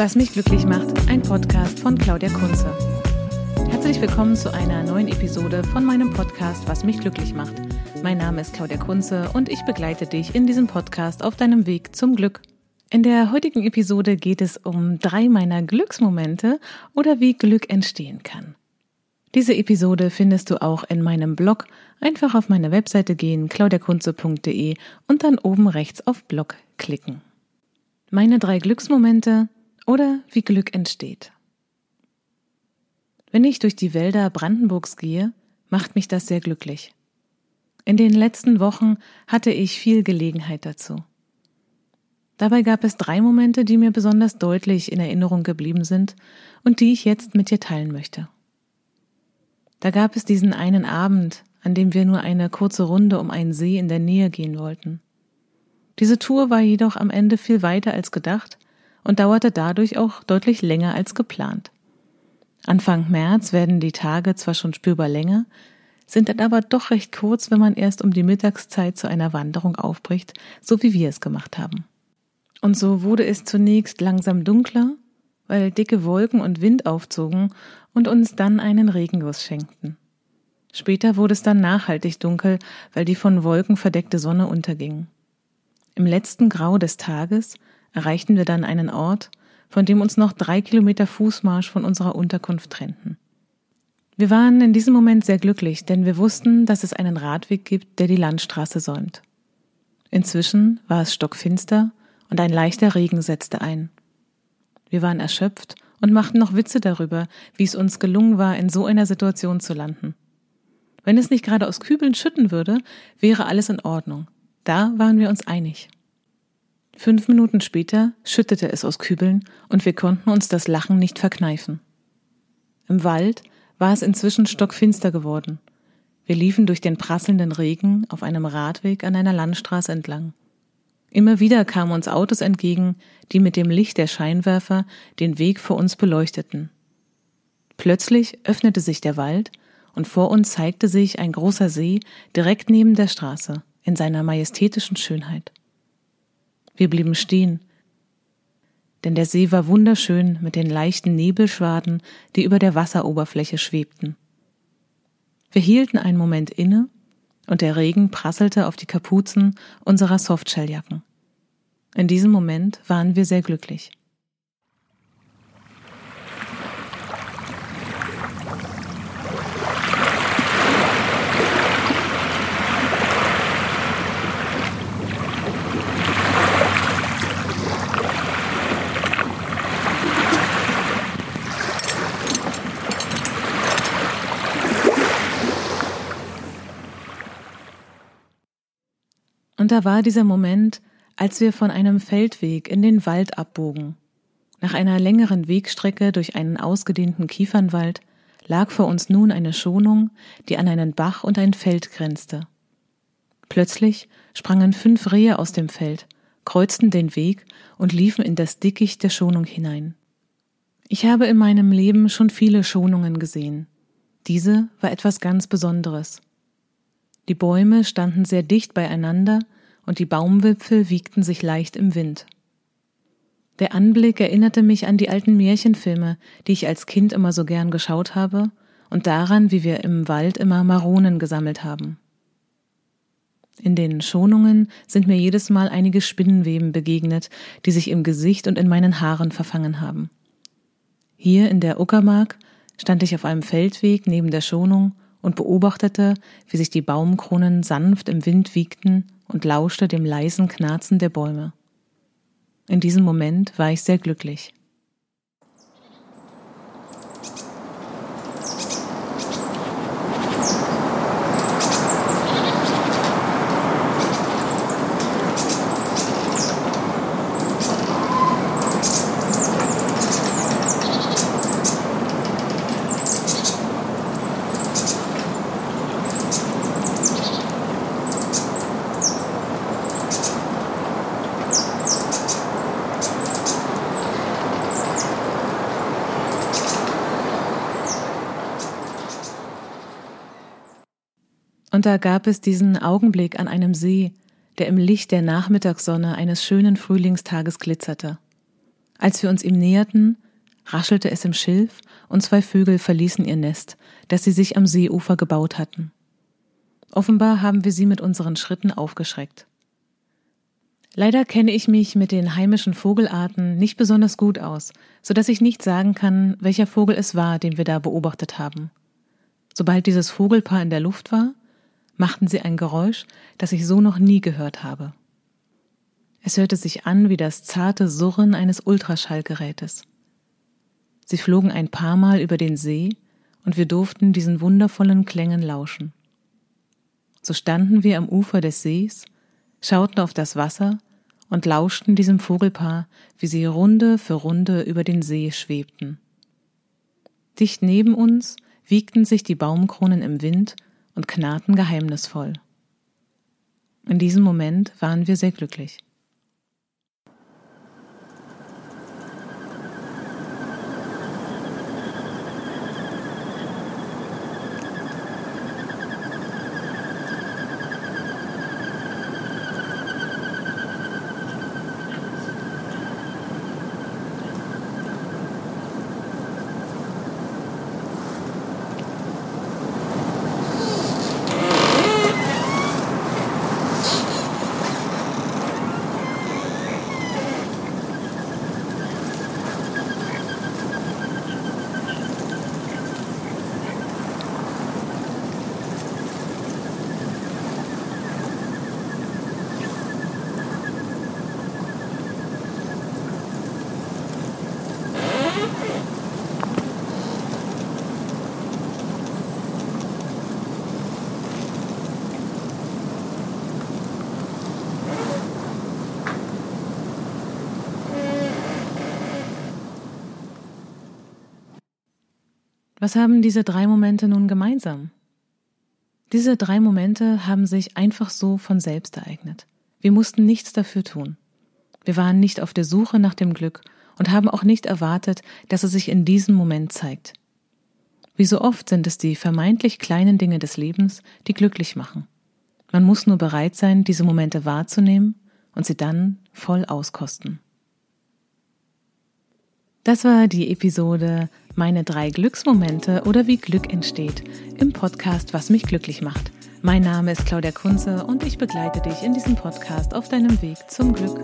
Was mich glücklich macht, ein Podcast von Claudia Kunze. Herzlich willkommen zu einer neuen Episode von meinem Podcast Was mich glücklich macht. Mein Name ist Claudia Kunze und ich begleite dich in diesem Podcast auf deinem Weg zum Glück. In der heutigen Episode geht es um drei meiner Glücksmomente oder wie Glück entstehen kann. Diese Episode findest du auch in meinem Blog. Einfach auf meine Webseite gehen, claudiakunze.de und dann oben rechts auf Blog klicken. Meine drei Glücksmomente oder wie Glück entsteht. Wenn ich durch die Wälder Brandenburgs gehe, macht mich das sehr glücklich. In den letzten Wochen hatte ich viel Gelegenheit dazu. Dabei gab es drei Momente, die mir besonders deutlich in Erinnerung geblieben sind und die ich jetzt mit dir teilen möchte. Da gab es diesen einen Abend, an dem wir nur eine kurze Runde um einen See in der Nähe gehen wollten. Diese Tour war jedoch am Ende viel weiter als gedacht und dauerte dadurch auch deutlich länger als geplant. Anfang März werden die Tage zwar schon spürbar länger, sind dann aber doch recht kurz, wenn man erst um die Mittagszeit zu einer Wanderung aufbricht, so wie wir es gemacht haben. Und so wurde es zunächst langsam dunkler, weil dicke Wolken und Wind aufzogen und uns dann einen Regenguss schenkten. Später wurde es dann nachhaltig dunkel, weil die von Wolken verdeckte Sonne unterging. Im letzten Grau des Tages erreichten wir dann einen Ort, von dem uns noch drei Kilometer Fußmarsch von unserer Unterkunft trennten. Wir waren in diesem Moment sehr glücklich, denn wir wussten, dass es einen Radweg gibt, der die Landstraße säumt. Inzwischen war es stockfinster und ein leichter Regen setzte ein. Wir waren erschöpft und machten noch Witze darüber, wie es uns gelungen war, in so einer Situation zu landen. Wenn es nicht gerade aus Kübeln schütten würde, wäre alles in Ordnung. Da waren wir uns einig. Fünf Minuten später schüttete es aus Kübeln und wir konnten uns das Lachen nicht verkneifen. Im Wald war es inzwischen stockfinster geworden. Wir liefen durch den prasselnden Regen auf einem Radweg an einer Landstraße entlang. Immer wieder kamen uns Autos entgegen, die mit dem Licht der Scheinwerfer den Weg vor uns beleuchteten. Plötzlich öffnete sich der Wald und vor uns zeigte sich ein großer See direkt neben der Straße in seiner majestätischen Schönheit. Wir blieben stehen, denn der See war wunderschön mit den leichten Nebelschwaden, die über der Wasseroberfläche schwebten. Wir hielten einen Moment inne und der Regen prasselte auf die Kapuzen unserer Softshelljacken. In diesem Moment waren wir sehr glücklich. Und da war dieser Moment, als wir von einem Feldweg in den Wald abbogen. Nach einer längeren Wegstrecke durch einen ausgedehnten Kiefernwald lag vor uns nun eine Schonung, die an einen Bach und ein Feld grenzte. Plötzlich sprangen fünf Rehe aus dem Feld, kreuzten den Weg und liefen in das Dickicht der Schonung hinein. Ich habe in meinem Leben schon viele Schonungen gesehen. Diese war etwas ganz Besonderes. Die Bäume standen sehr dicht beieinander und die Baumwipfel wiegten sich leicht im Wind. Der Anblick erinnerte mich an die alten Märchenfilme, die ich als Kind immer so gern geschaut habe, und daran, wie wir im Wald immer Maronen gesammelt haben. In den Schonungen sind mir jedes Mal einige Spinnenweben begegnet, die sich im Gesicht und in meinen Haaren verfangen haben. Hier in der Uckermark stand ich auf einem Feldweg neben der Schonung und beobachtete, wie sich die Baumkronen sanft im Wind wiegten und lauschte dem leisen Knarzen der Bäume. In diesem Moment war ich sehr glücklich. Und da gab es diesen Augenblick an einem See, der im Licht der Nachmittagssonne eines schönen Frühlingstages glitzerte. Als wir uns ihm näherten, raschelte es im Schilf und zwei Vögel verließen ihr Nest, das sie sich am Seeufer gebaut hatten. Offenbar haben wir sie mit unseren Schritten aufgeschreckt. Leider kenne ich mich mit den heimischen Vogelarten nicht besonders gut aus, so dass ich nicht sagen kann, welcher Vogel es war, den wir da beobachtet haben. Sobald dieses Vogelpaar in der Luft war, machten sie ein Geräusch, das ich so noch nie gehört habe. Es hörte sich an wie das zarte Surren eines Ultraschallgerätes. Sie flogen ein paar Mal über den See und wir durften diesen wundervollen Klängen lauschen. So standen wir am Ufer des Sees, schauten auf das Wasser und lauschten diesem Vogelpaar, wie sie Runde für Runde über den See schwebten. Dicht neben uns wiegten sich die Baumkronen im Wind und knarrten geheimnisvoll. In diesem Moment waren wir sehr glücklich. Was haben diese drei Momente nun gemeinsam? Diese drei Momente haben sich einfach so von selbst ereignet. Wir mussten nichts dafür tun. Wir waren nicht auf der Suche nach dem Glück und haben auch nicht erwartet, dass es sich in diesem Moment zeigt. Wie so oft sind es die vermeintlich kleinen Dinge des Lebens, die glücklich machen. Man muss nur bereit sein, diese Momente wahrzunehmen und sie dann voll auskosten. Das war die Episode Meine drei Glücksmomente oder wie Glück entsteht im Podcast Was mich glücklich macht. Mein Name ist Claudia Kunze und ich begleite dich in diesem Podcast auf deinem Weg zum Glück.